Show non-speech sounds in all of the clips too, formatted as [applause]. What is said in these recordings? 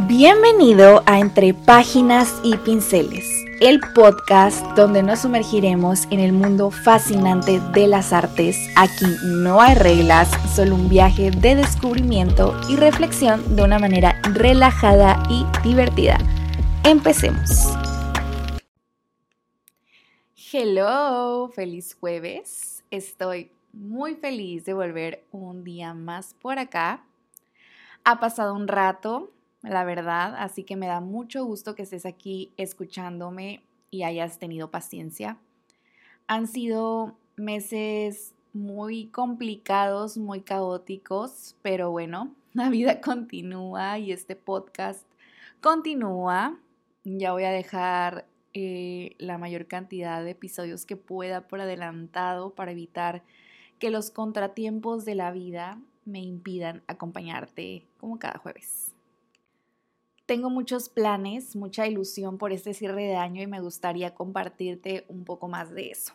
Bienvenido a Entre Páginas y Pinceles, el podcast donde nos sumergiremos en el mundo fascinante de las artes. Aquí no hay reglas, solo un viaje de descubrimiento y reflexión de una manera relajada y divertida. Empecemos. Hello, feliz jueves. Estoy muy feliz de volver un día más por acá. Ha pasado un rato, la verdad, así que me da mucho gusto que estés aquí escuchándome y hayas tenido paciencia. Han sido meses muy complicados, muy caóticos, pero bueno, [laughs] la vida continúa y este podcast continúa. Ya voy a dejar eh, la mayor cantidad de episodios que pueda por adelantado para evitar que los contratiempos de la vida me impidan acompañarte como cada jueves. Tengo muchos planes, mucha ilusión por este cierre de año y me gustaría compartirte un poco más de eso.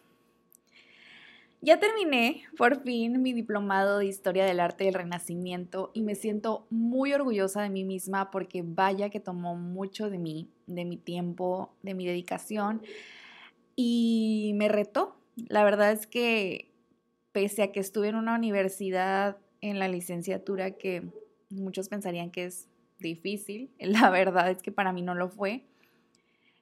Ya terminé por fin mi diplomado de Historia del Arte del Renacimiento y me siento muy orgullosa de mí misma porque vaya que tomó mucho de mí, de mi tiempo, de mi dedicación y me retó. La verdad es que pese a que estuve en una universidad en la licenciatura que muchos pensarían que es difícil, [laughs] la verdad es que para mí no lo fue.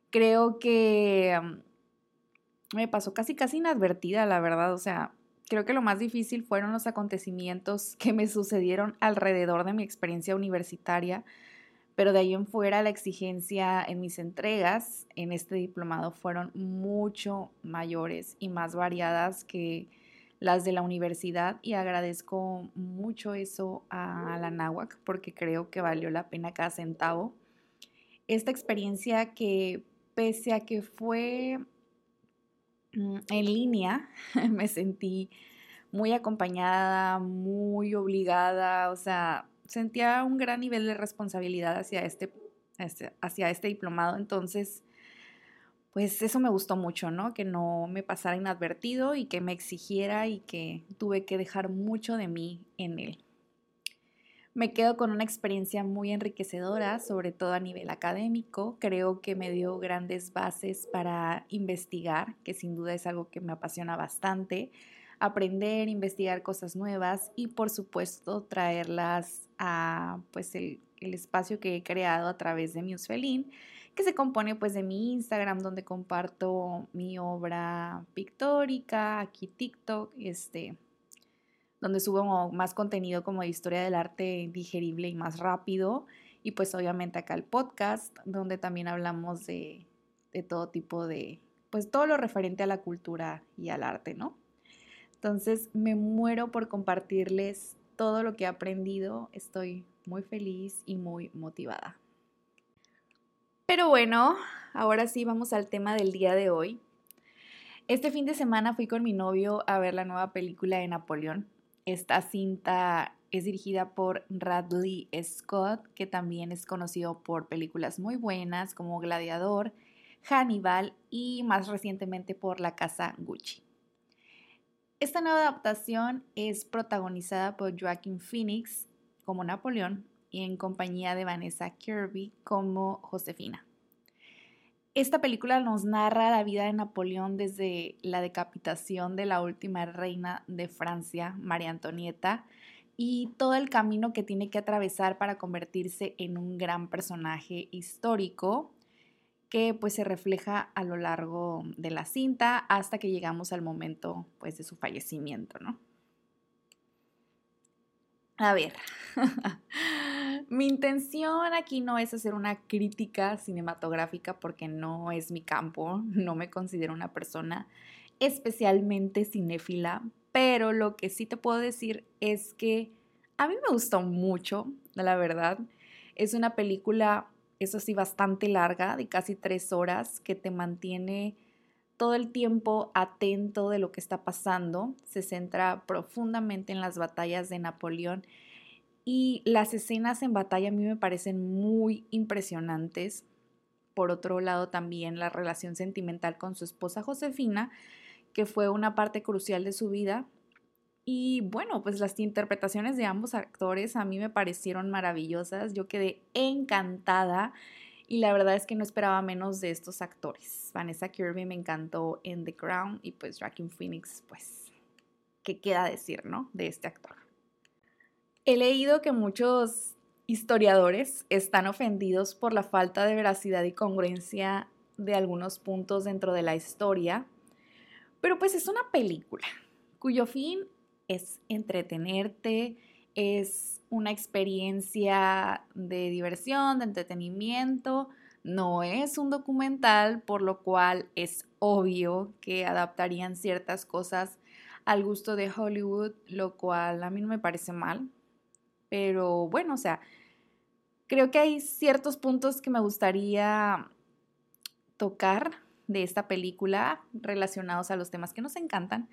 Creo que mm, me pasó casi casi inadvertida, la verdad, o sea, creo que lo más difícil fueron los acontecimientos que me sucedieron alrededor de mi experiencia universitaria, pero de ahí en fuera la exigencia en mis entregas en este diplomado fueron mucho mayores y más variadas que las de la universidad y agradezco mucho eso a la NAWAC porque creo que valió la pena cada centavo. Esta experiencia que pese a que fue mm, en línea, [laughs] me sentí muy acompañada, muy obligada, o sea, sentía un gran nivel de responsabilidad hacia este, hacia este diplomado, entonces pues eso me gustó mucho, ¿no? Que no me pasara inadvertido y que me exigiera y que tuve que dejar mucho de mí en él. Me quedo con una experiencia muy enriquecedora, sobre todo a nivel académico. Creo que me dio grandes bases para investigar, que sin duda es algo que me apasiona bastante. Aprender, investigar cosas nuevas y por supuesto traerlas a pues el, espacio que he creado a través de Musefelin que se compone pues de mi Instagram donde comparto mi obra pictórica, aquí TikTok, este, donde subo más contenido como de historia del arte digerible y más rápido. Y pues obviamente acá el podcast, donde también hablamos de, de todo tipo de, pues todo lo referente a la cultura y al arte, ¿no? Entonces me muero por compartirles todo lo que he aprendido. Estoy muy feliz y muy motivada. Pero bueno, ahora sí vamos al tema del día de hoy. Este fin de semana fui con mi novio a ver la nueva película de Napoleón. Esta cinta es dirigida por Radley Scott, que también es conocido por películas muy buenas como Gladiador, Hannibal y más recientemente por La Casa Gucci. Esta nueva adaptación es protagonizada por Joaquin Phoenix como Napoleón en compañía de Vanessa Kirby como Josefina. Esta película nos narra la vida de Napoleón desde la decapitación de la última reina de Francia, María Antonieta, y todo el camino que tiene que atravesar para convertirse en un gran personaje histórico que pues se refleja a lo largo de la cinta hasta que llegamos al momento pues de su fallecimiento, ¿no? A ver, [laughs] mi intención aquí no es hacer una crítica cinematográfica porque no es mi campo, [laughs] no me considero una persona especialmente cinéfila, pero lo que sí te puedo decir es que a mí me gustó mucho, la verdad. Es una película, eso sí, bastante larga, de casi tres horas, que te mantiene todo el tiempo atento de lo que está pasando, se centra profundamente en las batallas de Napoleón y las escenas en batalla a mí me parecen muy impresionantes. Por otro lado, también la relación sentimental con su esposa Josefina, que fue una parte crucial de su vida. Y bueno, pues las interpretaciones de ambos actores a mí me parecieron maravillosas. Yo quedé encantada y la verdad es que no esperaba menos de estos actores. Vanessa Kirby me encantó en The Crown y pues Joaquin Phoenix, pues, ¿qué queda decir, no? De este actor. He leído que muchos historiadores están ofendidos por la falta de veracidad y congruencia de algunos puntos dentro de la historia, pero pues es una película cuyo fin es entretenerte, es una experiencia de diversión, de entretenimiento, no es un documental, por lo cual es obvio que adaptarían ciertas cosas al gusto de Hollywood, lo cual a mí no me parece mal. Pero bueno, o sea, creo que hay ciertos puntos que me gustaría tocar de esta película relacionados a los temas que nos encantan,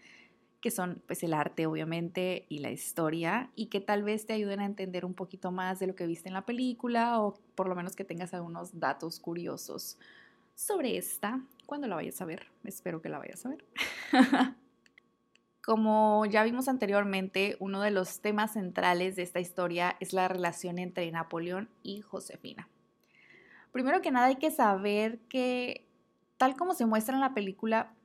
que son pues el arte obviamente y la historia y que tal vez te ayuden a entender un poquito más de lo que viste en la película o por lo menos que tengas algunos datos curiosos sobre esta cuando la vayas a ver. Espero que la vayas a ver. [laughs] Como ya vimos anteriormente, uno de los temas centrales de esta historia es la relación entre Napoleón y Josefina. Primero que nada hay que saber que, tal como se muestra en la película,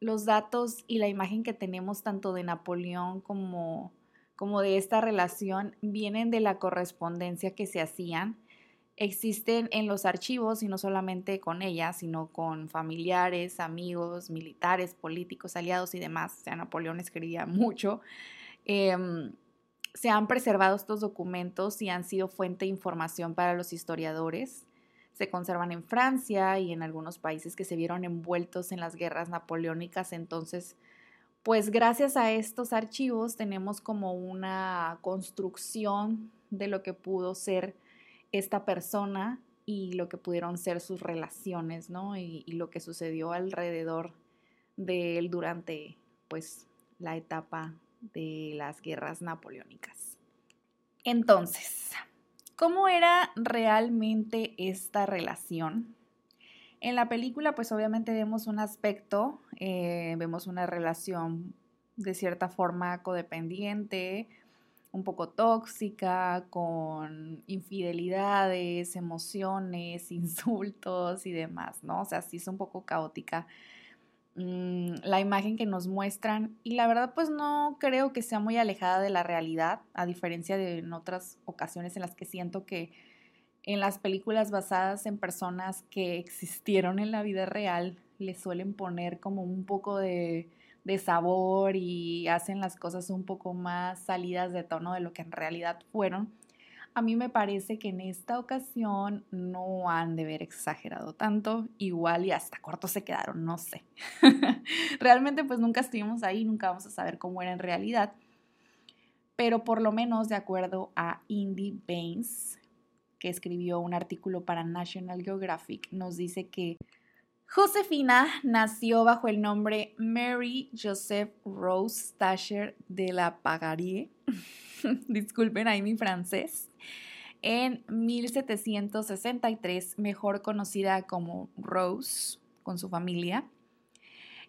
los datos y la imagen que tenemos tanto de Napoleón como, como de esta relación vienen de la correspondencia que se hacían existen en los archivos y no solamente con ella, sino con familiares, amigos, militares, políticos, aliados y demás. O sea, Napoleón escribía [laughs] mucho. Em, se han preservado estos documentos y han sido fuente de información para los historiadores. Se conservan en Francia y en algunos países que se vieron envueltos en las guerras napoleónicas. Entonces, pues gracias a estos archivos tenemos como una construcción de lo que pudo ser esta persona y lo que pudieron ser sus relaciones, ¿no? Y, lo que sucedió alrededor de él durante, pues, la etapa de las guerras napoleónicas. Entonces, ¿cómo era realmente esta relación? En la película, pues obviamente vemos un aspecto, eh, vemos una relación de cierta forma codependiente, un poco tóxica, con infidelidades, emociones, [laughs] insultos y demás, ¿no? O sea, sí es un poco caótica mm, la imagen que nos muestran y la verdad pues no creo que sea muy alejada de la realidad, a diferencia de en otras ocasiones en las que siento que en las películas basadas en personas que existieron en la vida real le suelen poner como un poco de de sabor y hacen las cosas un poco más salidas de tono de lo que en realidad fueron. A mí me parece que en esta ocasión no han de ver exagerado tanto, igual y hasta cortos se quedaron, no sé. [laughs] Realmente pues nunca estuvimos ahí, nunca vamos a saber cómo era en realidad, pero por lo menos de acuerdo a Indy Baines, que escribió un artículo para National Geographic, nos dice que Josefina nació bajo el nombre Mary Joseph Rose Tasher de la Pagarie, [laughs] disculpen ahí mi francés, en 1763, mejor conocida como Rose, con su familia.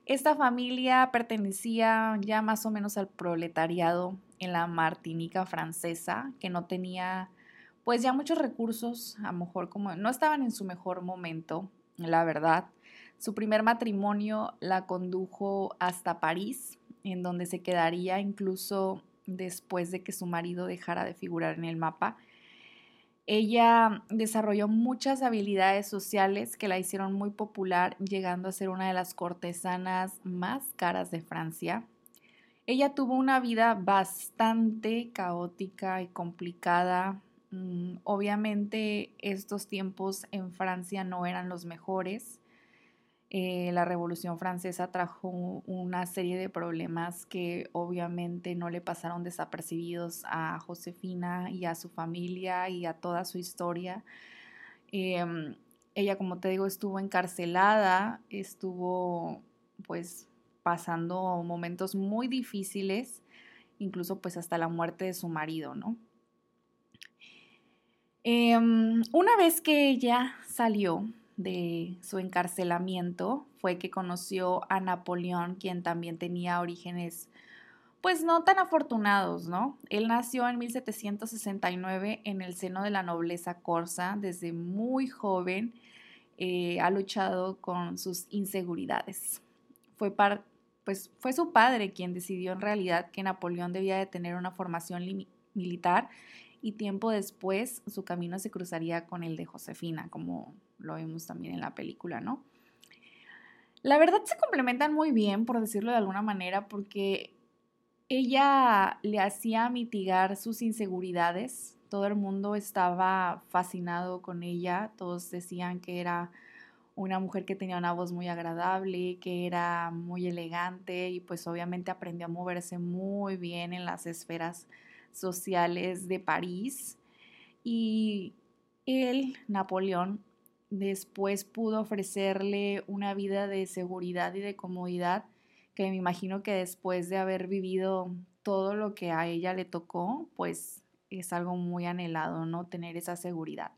Esta familia pertenecía ya más o menos al proletariado en la Martinica francesa, que no tenía pues ya muchos recursos, a lo mejor como no estaban en su mejor momento, la verdad. Su primer matrimonio la condujo hasta París, en donde se quedaría incluso después de que su marido dejara de figurar en el mapa. Ella desarrolló muchas habilidades sociales que la hicieron muy popular, llegando a ser una de las cortesanas más caras de Francia. Ella tuvo una vida bastante caótica y complicada. Mm, obviamente estos tiempos en Francia no eran los mejores. Eh, la Revolución Francesa trajo una serie de problemas que obviamente no le pasaron desapercibidos a Josefina y a su familia y a toda su historia. Em, ella, como te digo, estuvo encarcelada, estuvo pues pasando momentos muy difíciles, incluso pues hasta la muerte de su marido, ¿no? Em, una vez que ella salió, de su encarcelamiento fue que conoció a Napoleón, quien también tenía orígenes pues no tan afortunados, ¿no? Él nació en 1769 en el seno de la nobleza corsa, desde muy joven eh, ha luchado con sus inseguridades. Fue, pues, fue su padre quien decidió en realidad que Napoleón debía de tener una formación militar y tiempo después su camino se cruzaría con el de Josefina, como lo vemos también en la película, ¿no? La verdad se complementan muy bien, por decirlo de alguna manera, porque ella le hacía mitigar sus inseguridades. Todo el mundo estaba fascinado con ella. Todos decían que era una mujer que tenía una voz muy agradable, que era muy elegante y pues obviamente aprendió a moverse muy bien en las esferas sociales de París. Y él, Napoleón, después pudo ofrecerle una vida de seguridad y de comodidad que me imagino que después de haber vivido todo lo que a ella le tocó, pues es algo muy anhelado, ¿no? Tener esa seguridad.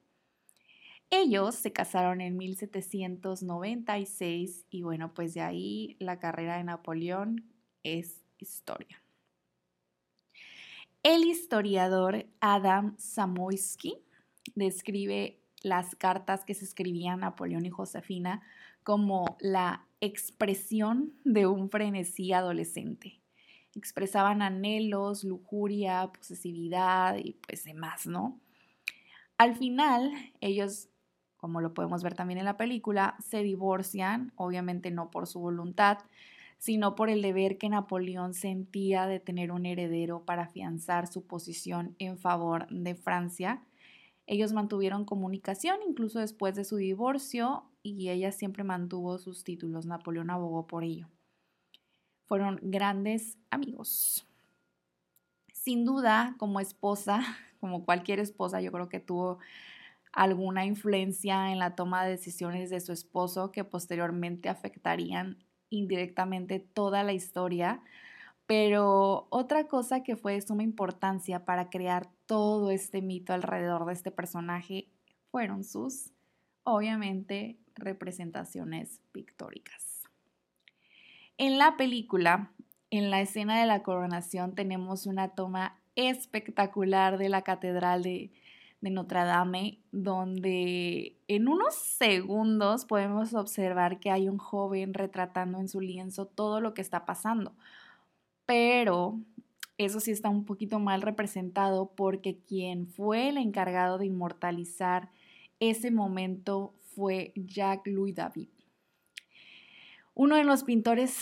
Ellos se casaron en 1796 y bueno, pues de ahí la carrera de Napoleón es historia. El historiador Adam Samoyski describe las cartas que se escribían Napoleón y Josefina como la expresión de un frenesí adolescente. Expresaban anhelos, lujuria, posesividad y pues demás, ¿no? Al final, ellos, como lo podemos ver también en la película, se divorcian, obviamente no por su voluntad, sino por el deber que Napoleón sentía de tener un heredero para afianzar su posición en favor de Francia. Ellos mantuvieron comunicación incluso después de su divorcio y ella siempre mantuvo sus títulos. Napoleón abogó por ello. Fueron grandes amigos. Sin duda, como esposa, [laughs] como cualquier esposa, yo creo que tuvo alguna influencia en la toma de decisiones de su esposo que posteriormente afectarían indirectamente toda la historia. Pero otra cosa que fue de suma importancia para crear todo este mito alrededor de este personaje fueron sus, obviamente, representaciones pictóricas. En la película, en la escena de la coronación, tenemos una toma espectacular de la Catedral de, Notre Dame, donde en unos segundos podemos observar que hay un joven retratando en su lienzo todo lo que está pasando. Pero eso sí está un poquito mal representado porque quien fue el encargado de inmortalizar ese momento fue Jacques Louis David. Uno de los pintores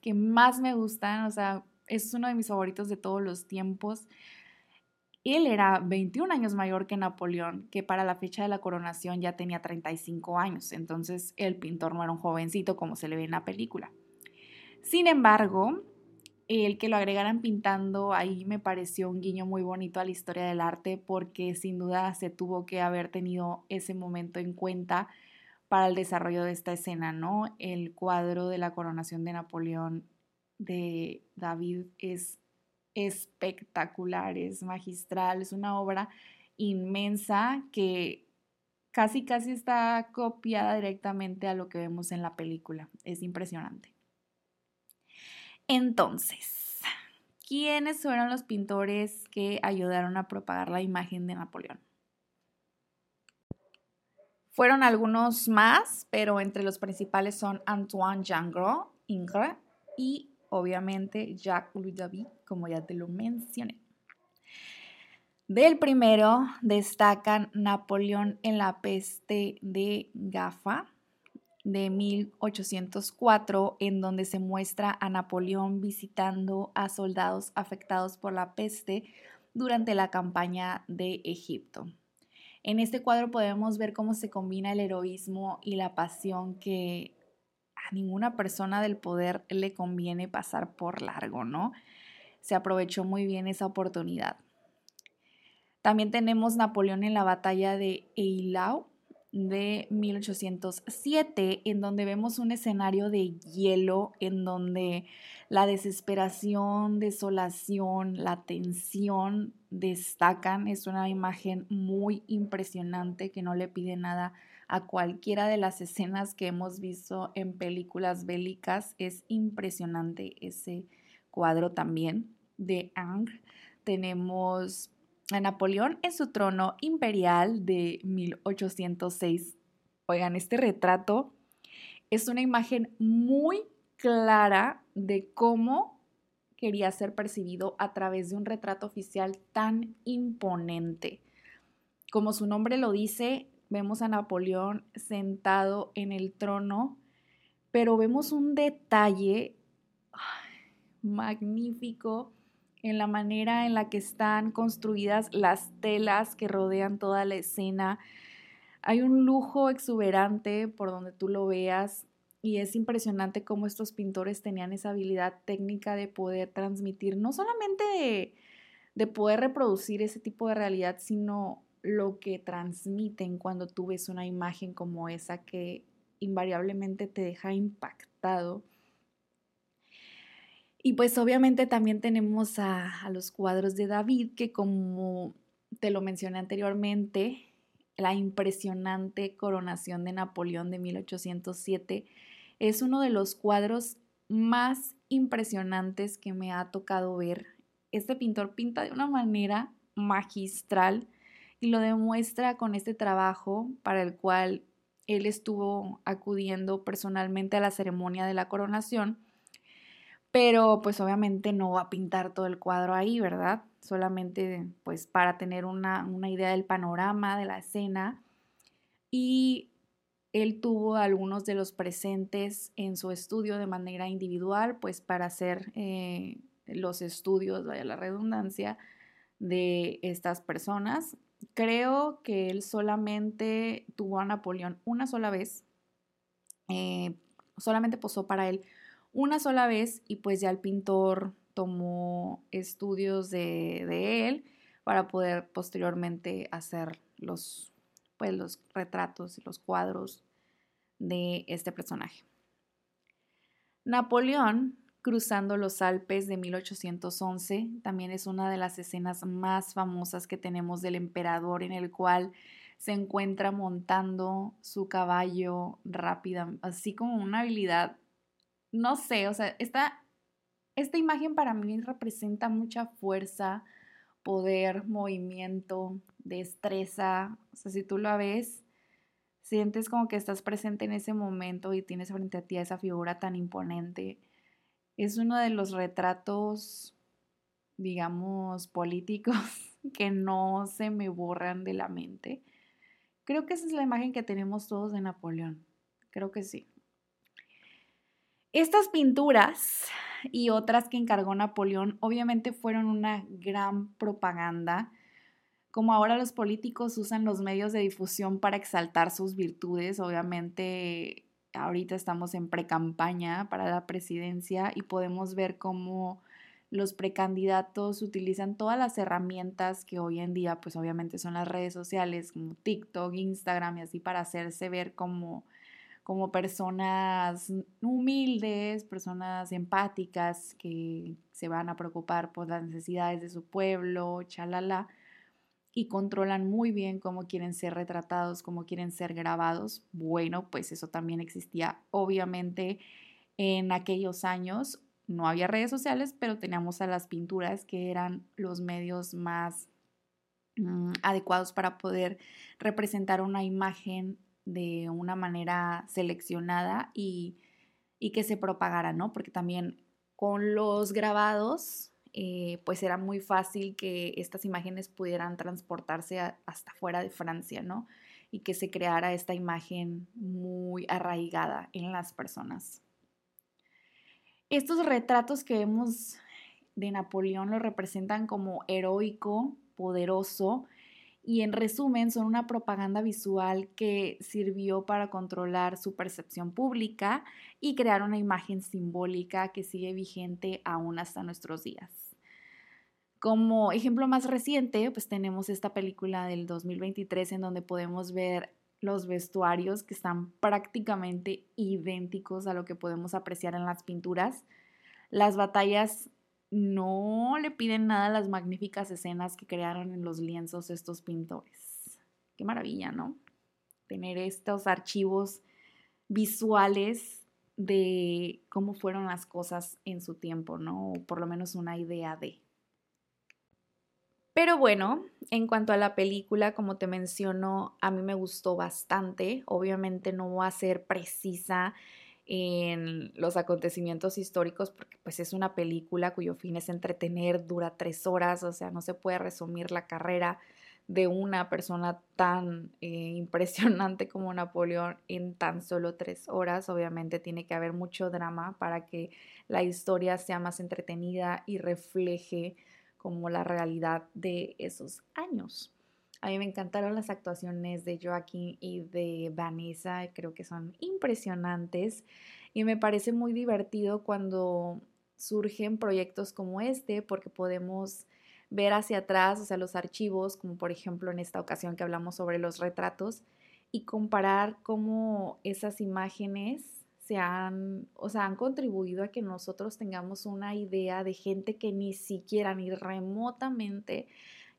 que más me gustan, o sea, es uno de mis favoritos de todos los tiempos. Él era 21 años mayor que Napoleón, que para la fecha de la coronación ya tenía 35 años, entonces el pintor no era un jovencito como se le ve en la película. Sin embargo, el que lo agregaran pintando ahí me pareció un guiño muy bonito a la historia del arte porque sin duda se tuvo que haber tenido ese momento en cuenta para el desarrollo de esta escena, ¿no? El cuadro de la coronación de Napoleón de David es espectacular, es magistral, es una obra inmensa que casi casi está copiada directamente a lo que vemos en la película. Es impresionante. Entonces, ¿quiénes fueron los pintores que ayudaron a propagar la imagen de Napoleón? Fueron algunos más, pero entre los principales son Antoine Jangres, Ingres y obviamente Jacques Louis David, como ya te lo mencioné. Del primero destacan Napoleón en la peste de Gafa, de 1804, en donde se muestra a Napoleón visitando a soldados afectados por la peste durante la campaña de Egipto. En este cuadro podemos ver cómo se combina el heroísmo y la pasión que a ninguna persona del poder le conviene pasar por largo, ¿no? Se aprovechó muy bien esa oportunidad. También tenemos Napoleón en la batalla de Eylau, de 1807, en donde vemos un escenario de hielo, en donde la desesperación, desolación, la tensión destacan. Es una imagen muy impresionante que no le pide nada a cualquiera de las escenas que hemos visto en películas bélicas. Es impresionante ese cuadro también. de Angers. Tenemos a Napoleón en su trono imperial de 1806. Oigan, este retrato es una imagen muy clara de cómo quería ser percibido a través de un retrato oficial tan imponente. Como su nombre lo dice, vemos a Napoleón sentado en el trono, pero vemos un detalle magnífico en la manera en la que están construidas las telas que rodean toda la escena. Hay un lujo exuberante por donde tú lo veas y es impresionante cómo estos pintores tenían esa habilidad técnica de poder transmitir, no solamente de, de poder reproducir ese tipo de realidad, sino lo que transmiten cuando tú ves una imagen como esa que invariablemente te deja impactado. Y pues obviamente también tenemos a, los cuadros de David, que como te lo mencioné anteriormente, la impresionante coronación de Napoleón de 1807 es uno de los cuadros más impresionantes que me ha tocado ver. Este pintor pinta de una manera magistral y lo demuestra con este trabajo para el cual él estuvo acudiendo personalmente a la ceremonia de la coronación, pero pues obviamente no va a pintar todo el cuadro ahí, ¿verdad? Solamente pues para tener una, idea del panorama de la escena y él tuvo algunos de los presentes en su estudio de manera individual, pues para hacer eh, los estudios, vaya la redundancia, de estas personas. Creo que él solamente tuvo a Napoleón una sola vez, eh, solamente posó para él una sola vez y pues ya el pintor tomó estudios de, él para poder posteriormente hacer los, pues, los retratos y los cuadros de este personaje. Napoleón cruzando los Alpes de 1811. También es una de las escenas más famosas que tenemos del emperador en el cual se encuentra montando su caballo rápida, así como una habilidad, no sé, o sea, esta, esta imagen para mí representa mucha fuerza, poder, movimiento, destreza, o sea, si tú lo ves, sientes como que estás presente en ese momento y tienes frente a ti a esa figura tan imponente es uno de los retratos, digamos, políticos [laughs] que no se me borran de la mente. Creo que esa es la imagen que tenemos todos de Napoleón. Creo que sí. Estas pinturas y otras que encargó Napoleón obviamente fueron una gran propaganda. Como ahora los políticos usan los medios de difusión para exaltar sus virtudes, obviamente ahorita estamos en precampaña para la presidencia y podemos ver cómo los precandidatos utilizan todas las herramientas que hoy en día, pues obviamente son las redes sociales como TikTok, Instagram y así para hacerse ver como, como personas humildes, personas empáticas que se van a preocupar por las necesidades de su pueblo, chalala y controlan muy bien cómo quieren ser retratados, cómo quieren ser grabados. Bueno, pues eso también existía obviamente en aquellos años. No había redes sociales, pero teníamos a las pinturas que eran los medios más mm, adecuados para poder representar una imagen de una manera seleccionada y, y que se propagara, ¿no? Porque también con los grabados eh, pues era muy fácil que estas imágenes pudieran transportarse hasta fuera de Francia, ¿no? Y que se creara esta imagen muy arraigada en las personas. Estos retratos que vemos de Napoleón lo representan como heroico, poderoso, y en resumen son una propaganda visual que sirvió para controlar su percepción pública y crear una imagen simbólica que sigue vigente aún hasta nuestros días. Como ejemplo más reciente, pues tenemos esta película del 2023 en donde podemos ver los vestuarios que están prácticamente idénticos a lo que podemos apreciar en las pinturas. Las batallas no le piden nada las magníficas escenas que crearon en los lienzos estos pintores. Qué maravilla, ¿no? Tener estos archivos visuales de cómo fueron las cosas en su tiempo, ¿no? O por lo menos una idea de. Pero bueno, en cuanto a la película, como te menciono, a mí me gustó bastante. Obviamente no voy a ser precisa en los acontecimientos históricos porque pues es una película cuyo fin es entretener, dura tres horas, o sea, no se puede resumir la carrera de una persona tan eh, [laughs] impresionante como Napoleón en tan solo tres horas. Obviamente tiene que haber mucho drama para que la historia sea más entretenida y refleje como la realidad de esos años. A mí me encantaron las actuaciones de Joaquín y de Vanessa, creo que son impresionantes y me parece muy divertido cuando surgen proyectos como este porque podemos ver hacia atrás, o sea, los archivos, como por ejemplo en esta ocasión que hablamos sobre los retratos, y comparar cómo esas imágenes se han, o sea, han contribuido a que nosotros tengamos una idea de gente que ni siquiera, ni remotamente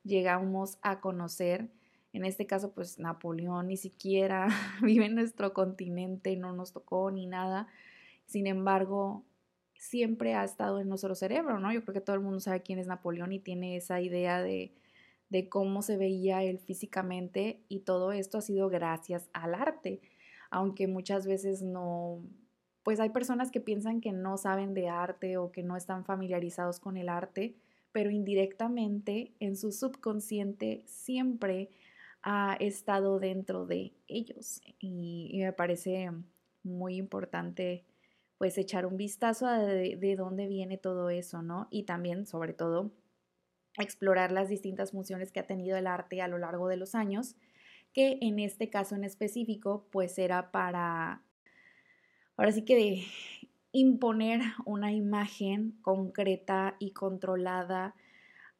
llegamos a conocer. En este caso, pues Napoleón ni siquiera [laughs] vive en nuestro continente, no nos tocó ni nada. Sin embargo, siempre ha estado en nuestro cerebro, ¿no? Yo creo que todo el mundo sabe quién es Napoleón y tiene esa idea de, de cómo se veía él físicamente y todo esto ha sido gracias al arte aunque muchas veces no, pues hay personas que piensan que no saben de arte o que no están familiarizados con el arte, pero indirectamente en su subconsciente siempre ha estado dentro de ellos y, me parece muy importante pues echar un vistazo a de, de, dónde viene todo eso, ¿no? Y también, sobre todo, explorar las distintas funciones que ha tenido el arte a lo largo de los años que en este caso en específico pues era para, ahora sí que de imponer una imagen concreta y controlada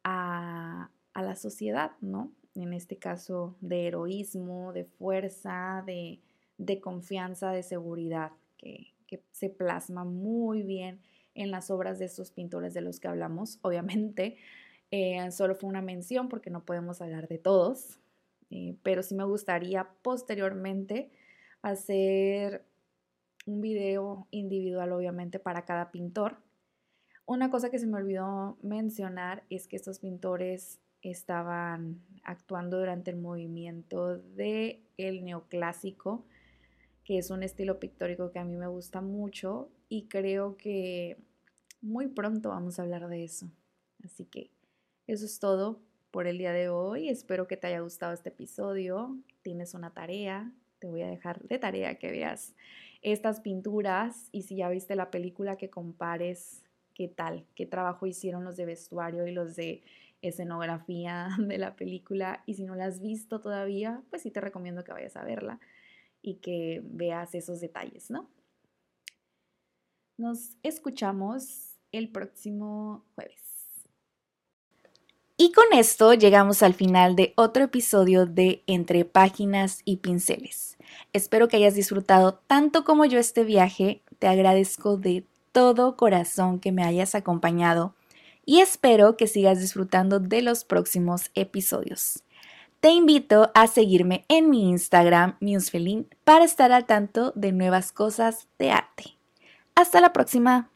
a, la sociedad, ¿no? En este caso de heroísmo, de fuerza, de, confianza, de seguridad, que, se plasma muy bien en las obras de estos pintores de los que hablamos. [laughs] Obviamente, eh, solo fue una mención porque no podemos hablar de todos, eh, pero sí me gustaría posteriormente hacer un video individual, obviamente, para cada pintor. Una cosa que se me olvidó mencionar es que estos pintores estaban actuando durante el movimiento de el neoclásico, que es un estilo pictórico que a mí me gusta mucho y creo que muy pronto vamos a hablar de eso. Así que eso es todo por el día de hoy. Espero que te haya gustado este episodio. Tienes una tarea, te voy a dejar de tarea que veas estas pinturas y si ya viste la película que compares qué tal, qué trabajo hicieron los de vestuario y los de escenografía [laughs] de la película y si no la has visto todavía, pues sí te recomiendo que vayas a verla y que veas esos detalles, ¿no? Nos escuchamos el próximo jueves. Y con esto llegamos al final de otro episodio de Entre Páginas y Pinceles. Espero que hayas disfrutado tanto como yo este viaje. Te agradezco de todo corazón que me hayas acompañado y espero que sigas disfrutando de los próximos episodios. Te invito a seguirme en mi Instagram, Musefelin, para estar al tanto de nuevas cosas de arte. Hasta la próxima.